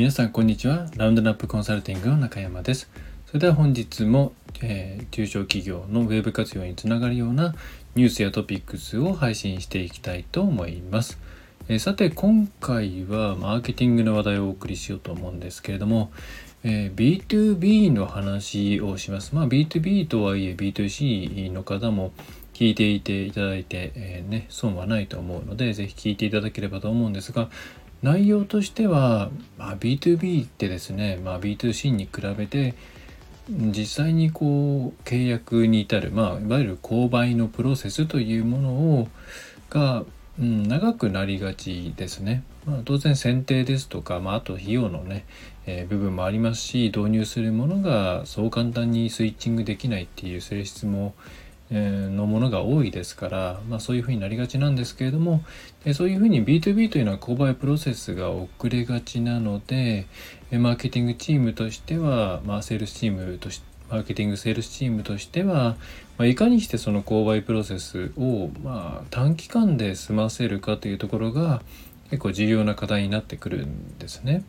皆さんこんにちは。ラウンドナップコンサルティングの中山です。それでは本日も、えー、中小企業のウェブ活用につながるようなニュースやトピックスを配信していきたいと思います、えー、さて今回はマーケティングの話題をお送りしようと思うんですけれども、えー、B2B の話をします。まあ B2B とはいえ B2C の方も聞いていていただいて、えー、ね、損はないと思うので、ぜひ聞いていただければと思うんですが、内容としては、まあ、B2B ってですね、まあ、B2C に比べて実際にこう契約に至る、まあ、いわゆる購買のプロセスというものをが、うん、長くなりがちですね。まあ、当然選定ですとか、まあ、あと費用のね、えー、部分もありますし導入するものがそう簡単にスイッチングできないっていう性質ものものが多いですから、まあ、そういうふうになりがちなんですけれどもそういうふうに B2B というのは購買プロセスが遅れがちなのでマーケティングチームとしては、まあ、セールスチームとしてマーケティングセールスチームとしては、まあ、いかにしてその購買プロセスを、まあ、短期間で済ませるかというところが結構重要な課題になってくるんですね。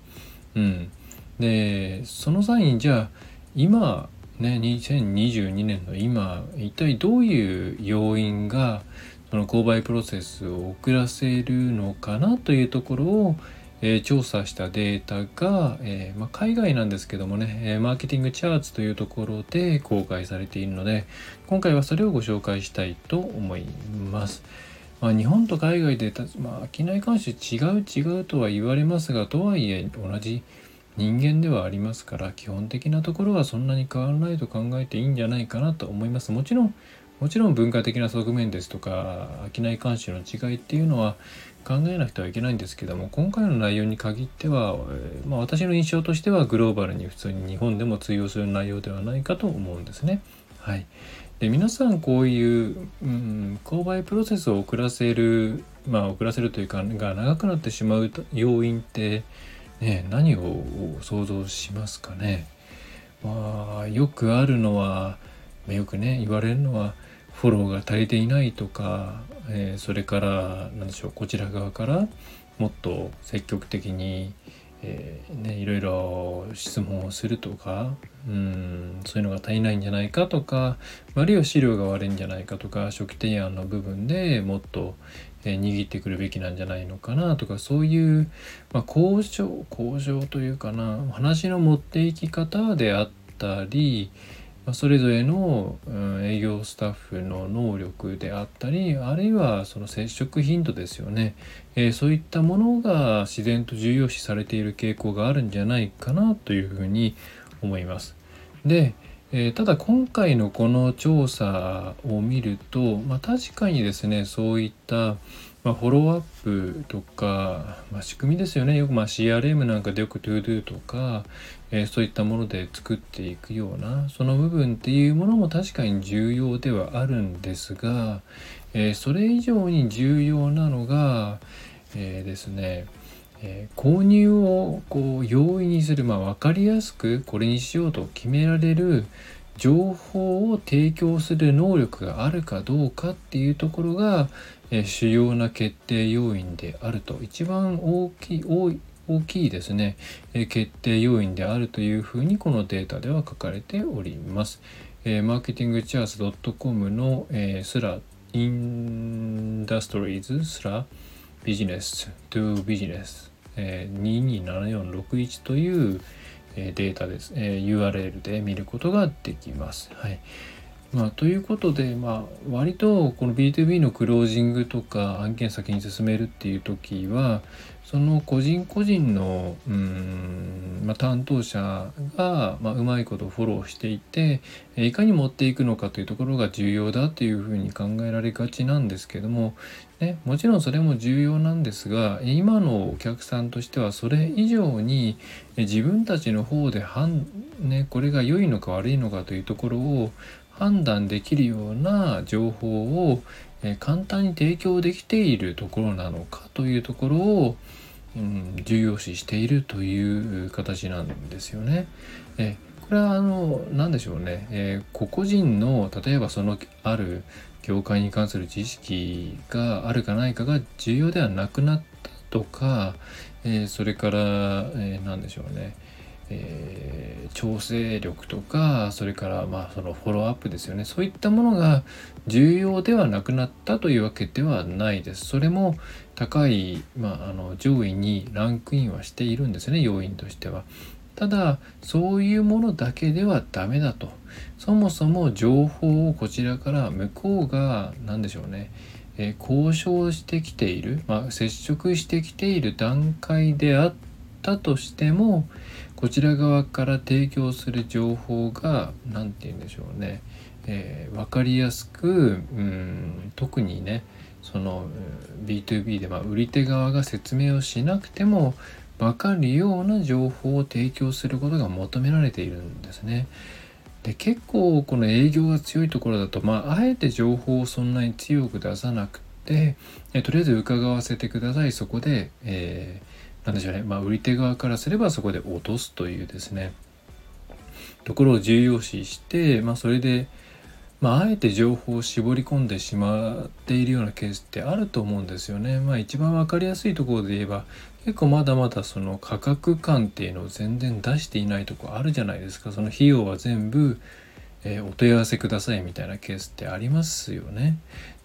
うん、でその際にじゃあ今ね、2022年の今一体どういう要因がその購買プロセスを遅らせるのかなというところを、えー、調査したデータが、えー、ま、海外なんですけどもね、えマーケティングチャーツというところで公開されているので今回はそれをご紹介したいと思います。まあ、日本と海外で、まあ、商い関して違う違うとは言われますがとはいえ同じ人間ではありますから基本的なところはそんなに変わらないと考えていいんじゃないかなと思いますもちろんもちろん文化的な側面ですとか商い監視の違いっていうのは考えなくてはいけないんですけども今回の内容に限っては、えまあ、私の印象としてはグローバルに普通に日本でも通用する内容ではないかと思うんですね。はい、で皆さんこういう、うん、購買プロセスを遅らせるまあ遅らせるというかが長くなってしまう要因ってね、何を想像しますかね。まあ、よくあるのは、よくね、言われるのは、フォローが足りていないとか、えー、それから何でしょうこちら側からもっと積極的に、えー、ね、いろいろ質問をするとかうんそういうのが足りないんじゃないかとかあるいは資料が悪いんじゃないかとか初期提案の部分でもっと、え握ってくるべきなんじゃないのかなとかそういう、まあ、交渉交渉というかな話の持っていき方であったり、まあ、それぞれの、うん、営業スタッフの能力であったりあるいはその接触頻度ですよね、えー、そういったものが自然と重要視されている傾向があるんじゃないかなというふうに思います。思います。で、えー、ただ今回のこの調査を見ると、まあ、確かにですねそういった、まあ、フォローアップとか、まあ、仕組みですよね。よくま CRM なんかでよく ToDo とか、えー、そういったもので作っていくようなその部分っていうものも確かに重要ではあるんですが、えー、それ以上に重要なのが、えですねえー、購入をこう容易にする、まあ、分かりやすくこれにしようと決められる情報を提供する能力があるかどうかっていうところが、えー、主要な決定要因であると。一番大きい大大きいですね、えー、決定要因であるというふうにこのデータでは書かれております。えー、マーケティングチャーツ .com の、えー、スラインダストリーズスラビジネス to ビジネス227461という、データです、え URL で見ることができます。はいまあ、ということで、まあ、割とこの B2B のクロージングとか案件先に進めるっていう時はその個人個人のうん、まあ、担当者が、まあ、うまいことフォローしていていかに持っていくのかというところが重要だというふうに考えられがちなんですけども、ね、もちろんそれも重要なんですが今のお客さんとしてはそれ以上に自分たちの方でね、これが良いのか悪いのかというところを判断できるような情報を、簡単に提供できているところなのかというところを、うん、重要視しているという形なんですよね。えこれはあの何でしょうね、え、個々人の例えばそのある業界に関する知識があるかないかが重要ではなくなったとか、え、それから、え、何でしょうね、えー、調整力とかそれからまあそのフォローアップですよね。そういったものが重要ではなくなったというわけではないです。それも高い、まあ、あの上位にランクインはしているんですね要因としては。ただそういうものだけではダメだと。そもそも情報をこちらから向こうが何でしょうねえ交渉してきている、まあ、接触してきている段階であったとしてもこちら側から提供する情報が何て言うんでしょうね、えー、分かりやすくうん特にねその B2B で、ま、売り手側が説明をしなくても分かるような情報を提供することが求められているんですね。で結構この営業が強いところだと、まあ、あえて情報をそんなに強く出さなくてとりあえず伺わせてくださいそこで、えー、なんでしょうね、まあ、売り手側からすればそこで落とすというですねところを重要視して、まあ、それで、まあ、あえて情報を絞り込んでしまっているようなケースってあると思うんですよね。まあ、一番分かりやすいところで言えば結構まだまだその価格感っていうのを全然出していないとこあるじゃないですかその費用は全部、えー、お問い合わせくださいみたいなケースってありますよね。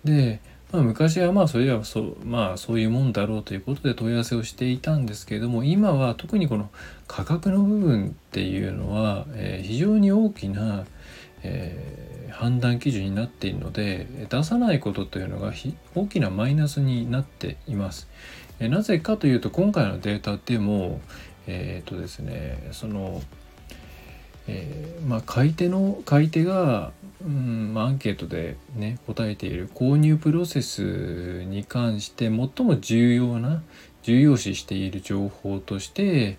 で、まあ、昔はまあそれはそうまあそういうもんだろうということで問い合わせをしていたんですけれども今は特にこの価格の部分っていうのは、えー、非常に大きな、えー、判断基準になっているので出さないことというのが大きなマイナスになっています。えなぜかというと今回のデータでもえっ、ー、とですねその、えー、まあ、買い手の買い手が、うん、アンケートでね答えている購入プロセスに関して最も重要な重要視している情報として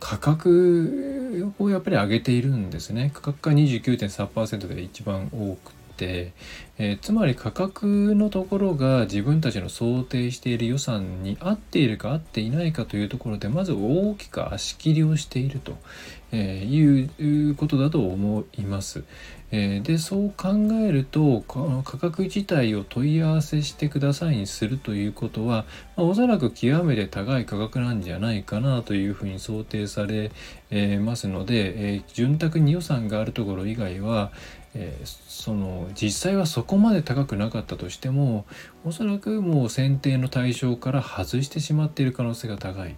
価格をやっぱり上げているんですね価格が29.3%で一番多く、えー、つまり価格のところが自分たちの想定している予算に合っているか合っていないかというところでまず大きく足切りをしているということだと思います。え、でそう考えると価格自体を問い合わせしてくださいにするということは、まあ、おそらく極めて高い価格なんじゃないかなというふうに想定され、え、ますので、えー、潤沢に予算があるところ以外は、え、その実際はそこまで高くなかったとしてもおそらくもう選定の対象から外してしまっている可能性が高い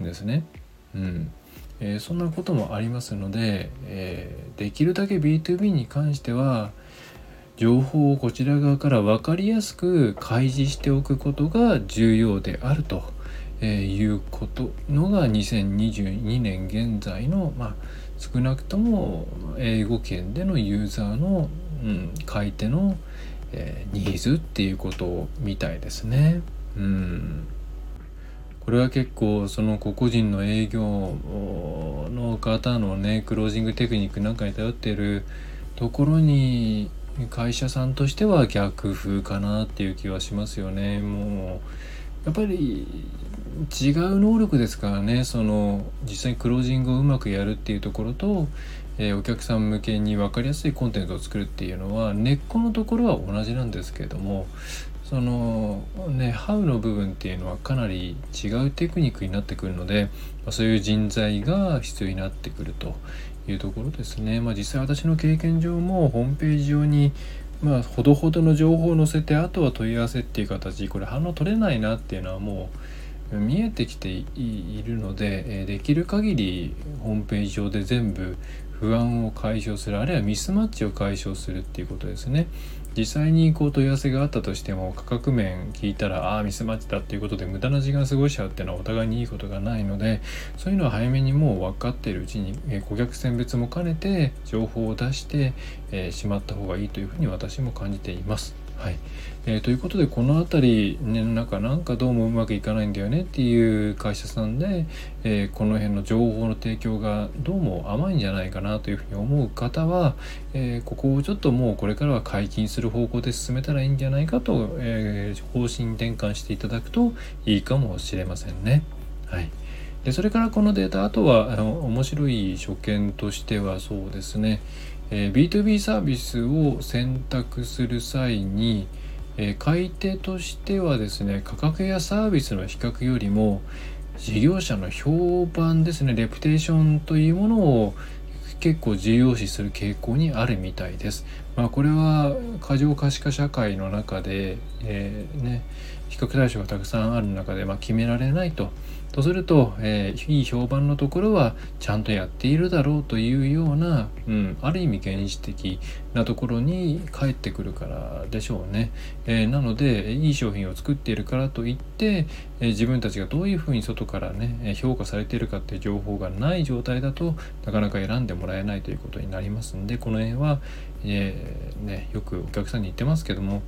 んですね。うんえー、そんなこともありますので、えー、できるだけ B2B に関しては情報をこちら側から分かりやすく開示しておくことが重要であると、えいうことのが2022年現在の、まあ、少なくとも英語圏でのユーザーの、うん、買い手の、えー、ニーズっていうことみたいですね。うんこれは結構その個々人の営業の方のねクロージングテクニックなんかに頼っているところに会社さんとしては逆風かなっていう気はしますよね。もうやっぱり違う能力ですからねその実際にクロージングをうまくやるっていうところと、えー、お客さん向けに分かりやすいコンテンツを作るっていうのは根っこのところは同じなんですけれどもそのねハウの部分っていうのはかなり違うテクニックになってくるので、ま、そういう人材が必要になってくるというところですね。まあ、実際私の経験上もホームページ上にまあほどほどの情報を載せてあとは問い合わせっていう形これ反応取れないなっていうのはもう見えてきているのでできる限りホームページ上で全部不安を解消するあるいはミスマッチを解消するっていうことですね。実際にこう問い合わせがあったとしても価格面聞いたらああミスマッチだっていうことで無駄な時間過ごしちゃうっていうのはお互いにいいことがないのでそういうのは早めにもう分かっているうちに、え顧客選別も兼ねて情報を出して、え、しまった方がいいというふうに私も感じています。はい。えー、ということでこの辺り、ね、なんかなんかどうもうまくいかないんだよねっていう会社さんで、えー、この辺の情報の提供がどうも甘いんじゃないかなというふうに思う方は、えー、ここをちょっともうこれからは解禁する方向で進めたらいいんじゃないかと、え方針転換していただくといいかもしれませんね。はい。でそれからこのデータあとはあの面白い所見としてはそうですね。え、B2B サービスを選択する際に、え、買い手としてはですね価格やサービスの比較よりも事業者の評判ですねレプテーションというものを結構重要視する傾向にあるみたいです。まあ、これは過剰可視化社会の中で、えー、ね、比較対象がたくさんある中で、まあ、決められないと。とすると、えー、いい評判のところはちゃんとやっているだろうというような、うん、ある意味原始的なところに返ってくるからでしょうね。えー、なのでいい商品を作っているからといって、えー、自分たちがどういうふうに外からね評価されているかっていう情報がない状態だとなかなか選んでもらえないということになりますんでこの辺は、えー、ね、よくお客さんに言ってますけども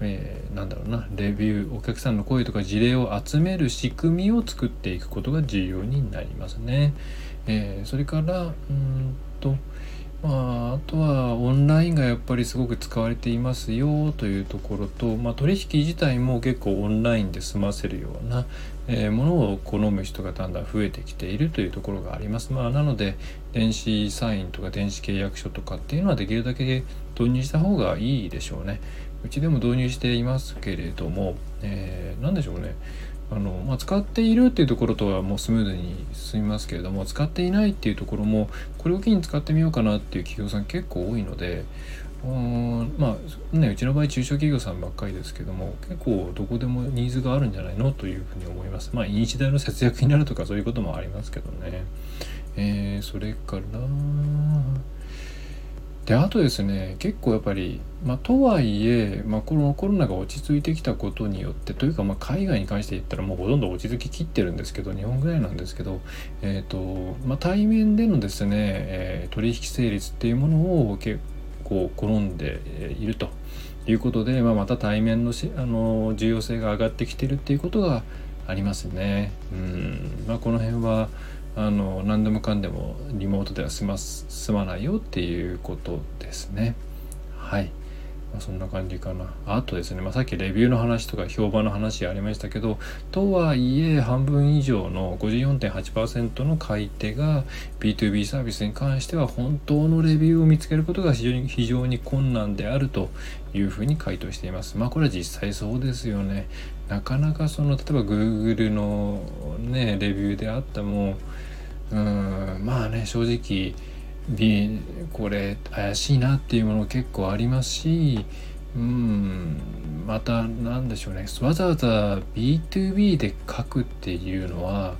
えー、なんだろうなレビューお客さんの声とか事例を集める仕組みを作っていくことが重要になりますね。えー、それからうんとまあ、あとはオンラインがやっぱりすごく使われていますよというところと、まあ、取引自体も結構オンラインで済ませるような、えー、ものを好む人がだんだん増えてきているというところがあります。まあ、なので電子サインとか電子契約書とかっていうのはできるだけ導入した方がいいでしょうね。うちでも導入していますけれども、えー、何でしょうね。あの、まあ、使っているっていうところとはもうスムーズに進みますけれども使っていないっていうところもこれを機に使ってみようかなっていう企業さん結構多いのでうんまあねうちの場合中小企業さんばっかりですけども結構どこでもニーズがあるんじゃないの？というふうに思います。まあ日大の節約になるとかそういうこともありますけどね。えー、それから。であとですね結構やっぱり、まあ、とはいえ、まあ、このコロナが落ち着いてきたことによってというか、まあ、海外に関して言ったらもうほとんど落ち着ききってるんですけど日本ぐらいなんですけど、えーとまあ、対面でのですね、えー、取引成立っていうものを結構好んでいると。いうことで、まあ、また対面のしあの重要性が上がってきてるっていうことがありますね。うん。まあ、この辺はあの何でもかんでもリモートでは済まないよっていうことですね。はい、まあ、そんな感じかな。あとですね、まあ、さっきレビューの話とか評判の話ありましたけどとはいえ半分以上の54.8%の買い手が B2B サービスに関しては本当のレビューを見つけることが非常に非常に困難であるというふうに回答しています。まあこれは実際そうですよね。なかなかその例えば Google のねレビューであってもうんまあね正直これ怪しいなっていうもの結構ありますしうんまた何でしょうね。わざわざ B2B で書くっていうのは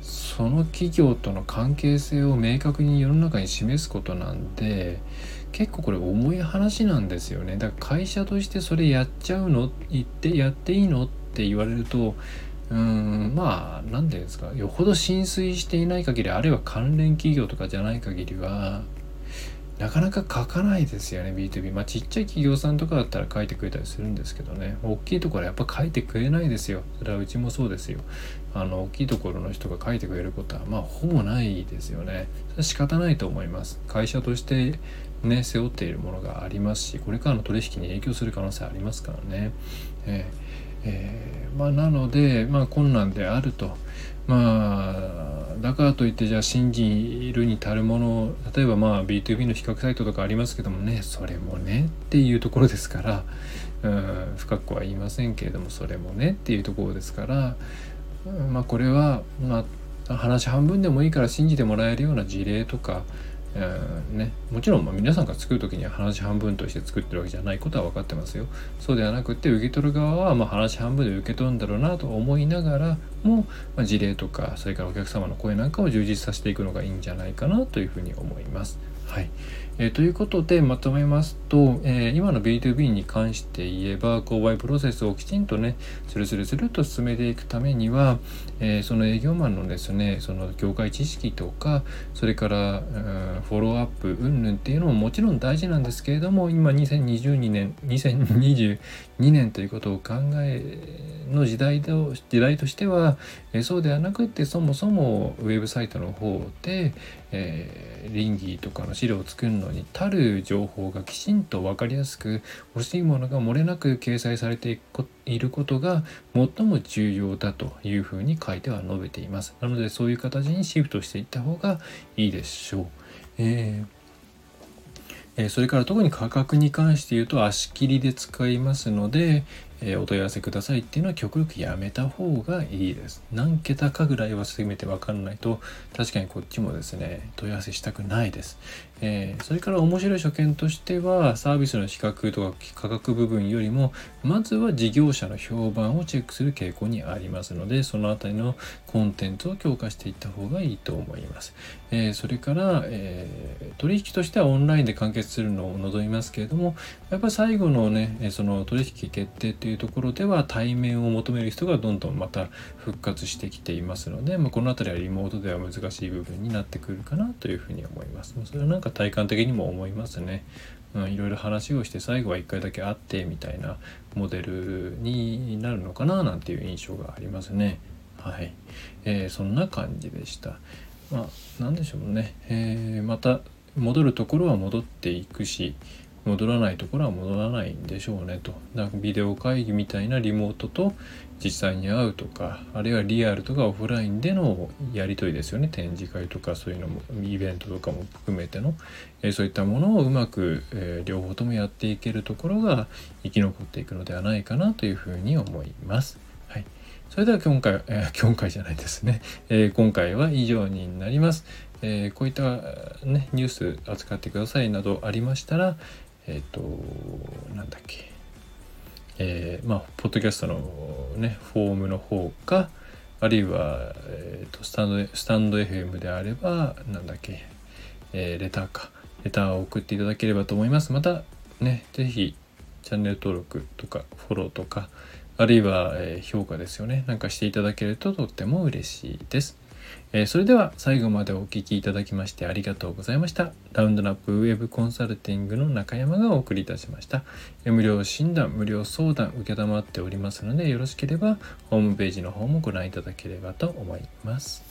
その企業との関係性を明確に世の中に示すことなんで結構これ重い話なんですよね。だから会社としてそれやっちゃうの？言ってやっていいの？って言われるとうんまあ何て言うんですかよほど浸水していない限りあるいは関連企業とかじゃない限りはなかなか書かないですよね B2B まあちっちゃい企業さんとかだったら書いてくれたりするんですけどね。大きいところはやっぱ書いてくれないですよ。それはうちもそうですよ。あの大きいところの人が書いてくれることはまあほぼないですよね。それは仕方ないと思います。会社としてね背負っているものがありますしこれからの取引に影響する可能性ありますからね、えーえー、まあ、なので、まあ、困難であると。まあ、だからといってじゃあ信じるに足るもの例えばまあ B2B の比較サイトとかありますけどもねそれもねっていうところですからうん深くは言いませんけれどもそれもねっていうところですからまあこれはまあ話半分でもいいから信じてもらえるような事例とかえー、ね、もちろんま皆さんが作る時には話半分として作ってるわけじゃないことは分かってますよ。そうではなくて受け取る側はま話半分で受け取るんだろうなと思いながらも、まあ、事例とかそれからお客様の声なんかを充実させていくのがいいんじゃないかなというふうに思います。はい、え、ということでまとめますと、えー、今の B2B に関して言えば購買プロセスをきちんとねスルスルスルと進めていくためには、えー、その営業マンのですねその業界知識とかそれから、うん、フォローアップ云々っていうのももちろん大事なんですけれども今2022年2022年ということを考えの時代と時代としては、えそうではなくってそもそもウェブサイトの方で、えー、倫理とかの資料を作るのに足る情報がきちんと分かりやすく欲しいものが漏れなく掲載されていることが最も重要だというふうに書いては述べています。なのでそういう形にシフトしていった方がいいでしょう。えーそれから特に価格に関して言うと足切りで使いますので、えー、お問い合わせくださいっていうのは極力やめた方がいいです。何桁かぐらいはせめて分かんないと確かにこっちもですね問い合わせしたくないです。えー、それから面白い所見としてはサービスの資格とか価格部分よりもまずは事業者の評判をチェックする傾向にありますのでその辺りのコンテンツを強化していった方がいいと思います。えー、それから、え取引としてはオンラインで完結するのを望みますけれどもやっぱり最後のねその取引決定っていうところでは対面を求める人がどんどんまた復活してきていますので、まあ、この辺りはリモートでは難しい部分になってくるかなというふうに思います。それはなんか体感的にも思いますね。うん、いろいろ話をして最後は1回だけ会ってみたいなモデルになるのかななんていう印象がありますね。はい、えー、そんな感じでした。まあ何でしょうね、えー、また戻るところは戻っていくし戻らないところは戻らないんでしょうねと。なんかビデオ会議みたいなリモートと実際に会うとかあるいはリアルとかオフラインでのやり取りですよね。展示会とかそういうのもイベントとかも含めての、え、そういったものをうまく、え、両方ともやっていけるところが生き残っていくのではないかなというふうに思います。はい。それでは今回、えー、今回じゃないですね、えー、今回は以上になります。えー、こういった、ね、ニュース扱ってくださいなどありましたら、えっ、と、なんだっけ、えー、まあ、ポッドキャストのね、フォームの方か、あるいは、えーと、スタンドスタンド FM であれば、なんだっけ、えー、レターか、レターを送っていただければと思います。また、ね、是非チャンネル登録とか、フォローとか、あるいは、えー、評価ですよね。なんかしていただけるととっても嬉しいです。えー、それでは最後までお聴きいただきましてありがとうございました。ラウンドナップウェブコンサルティングの中山がお送りいたしました。無料診断、無料相談承っておりますのでよろしければホームページの方もご覧いただければと思います。